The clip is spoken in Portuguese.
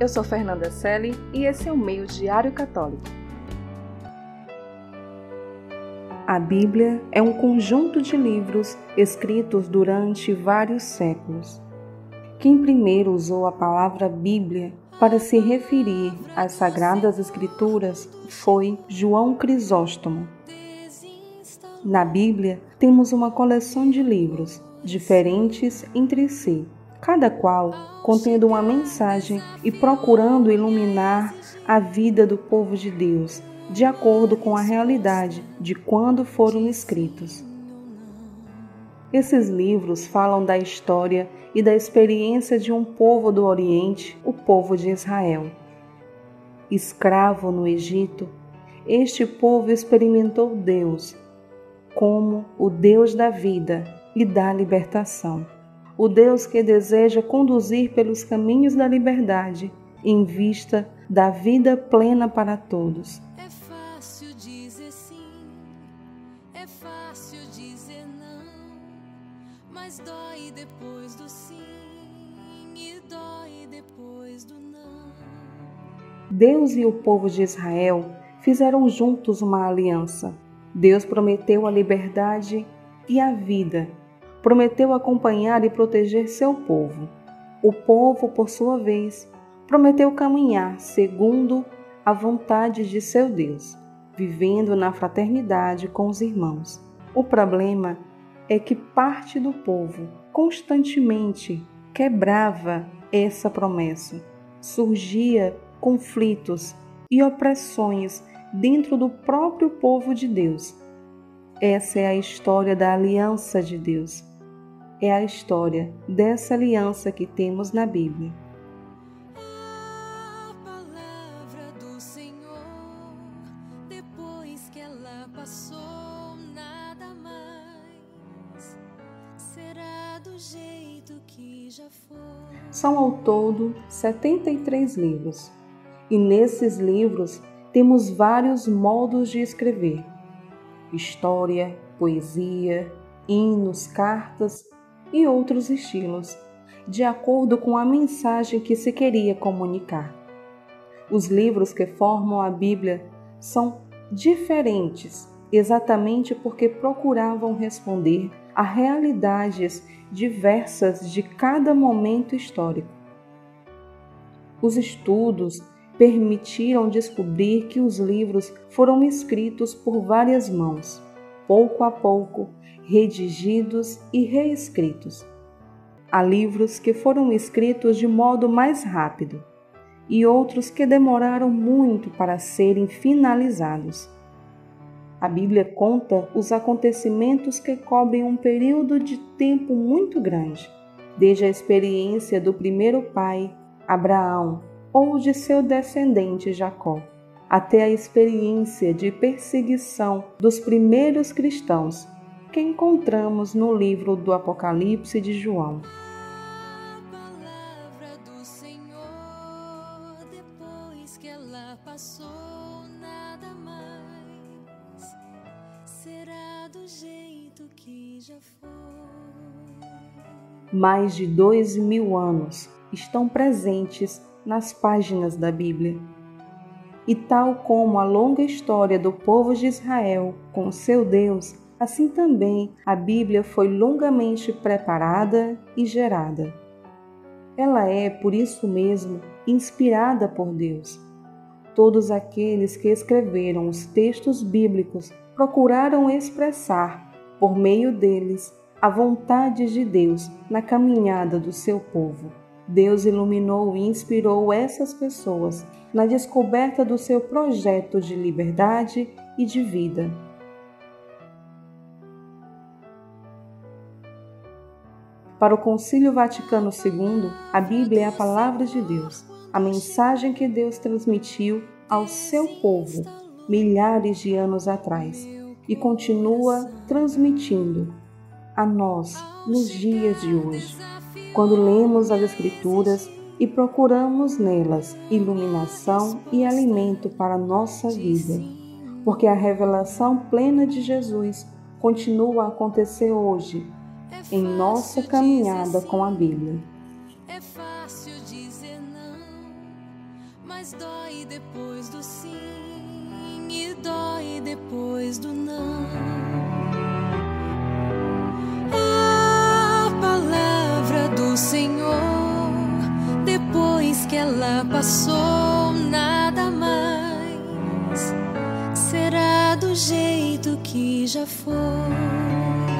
Eu sou Fernanda Selle e esse é o Meio Diário Católico. A Bíblia é um conjunto de livros escritos durante vários séculos. Quem primeiro usou a palavra Bíblia para se referir às Sagradas Escrituras foi João Crisóstomo. Na Bíblia, temos uma coleção de livros, diferentes entre si, cada qual contendo uma mensagem e procurando iluminar a vida do povo de Deus, de acordo com a realidade de quando foram escritos. Esses livros falam da história e da experiência de um povo do Oriente, o povo de Israel. Escravo no Egito, este povo experimentou Deus como o Deus da vida e da libertação. O Deus que deseja conduzir pelos caminhos da liberdade em vista da vida plena para todos. É fácil dizer sim, é fácil dizer não, mas dói depois do sim e dói depois do não. Deus e o povo de Israel fizeram juntos uma aliança. Deus prometeu a liberdade e a vida. Prometeu acompanhar e proteger seu povo. O povo, por sua vez, prometeu caminhar segundo a vontade de seu Deus, vivendo na fraternidade com os irmãos. O problema é que parte do povo constantemente quebrava essa promessa. Surgia conflitos e opressões dentro do próprio povo de Deus. Essa é a história da aliança de Deus. É a história dessa aliança que temos na Bíblia. A palavra do Senhor, depois que ela passou, nada mais será do jeito que já foi. São ao todo 73 livros, e nesses livros temos vários modos de escrever: história, poesia, hinos, cartas e outros estilos, de acordo com a mensagem que se queria comunicar. Os livros que formam a Bíblia são diferentes exatamente porque procuravam responder a realidades diversas de cada momento histórico. Os estudos permitiram descobrir que os livros foram escritos por várias mãos, pouco a pouco, redigidos e reescritos. Há livros que foram escritos de modo mais rápido e outros que demoraram muito para serem finalizados. A Bíblia conta os acontecimentos que cobrem um período de tempo muito grande, desde a experiência do primeiro pai, Abraão, ou de seu descendente Jacó, até a experiência de perseguição dos primeiros cristãos que encontramos no livro do Apocalipse de João. Mais de dois mil anos estão presentes nas páginas da Bíblia. E tal como a longa história do povo de Israel com seu Deus, assim também a Bíblia foi longamente preparada e gerada. Ela é, por isso mesmo, inspirada por Deus. Todos aqueles que escreveram os textos bíblicos procuraram expressar, por meio deles, a vontade de Deus na caminhada do seu povo. Deus iluminou e inspirou essas pessoas na descoberta do seu projeto de liberdade e de vida. Para o Concílio Vaticano II, a Bíblia é a palavra de Deus, a mensagem que Deus transmitiu ao seu povo milhares de anos atrás e continua transmitindo a nós nos dias de hoje quando lemos as Escrituras e procuramos nelas iluminação e alimento para a nossa vida, porque a revelação plena de Jesus continua a acontecer hoje em nossa caminhada com a Bíblia. É fácil dizer não, mas dói depois do sim e dói depois passou, nada mais será do jeito que já foi.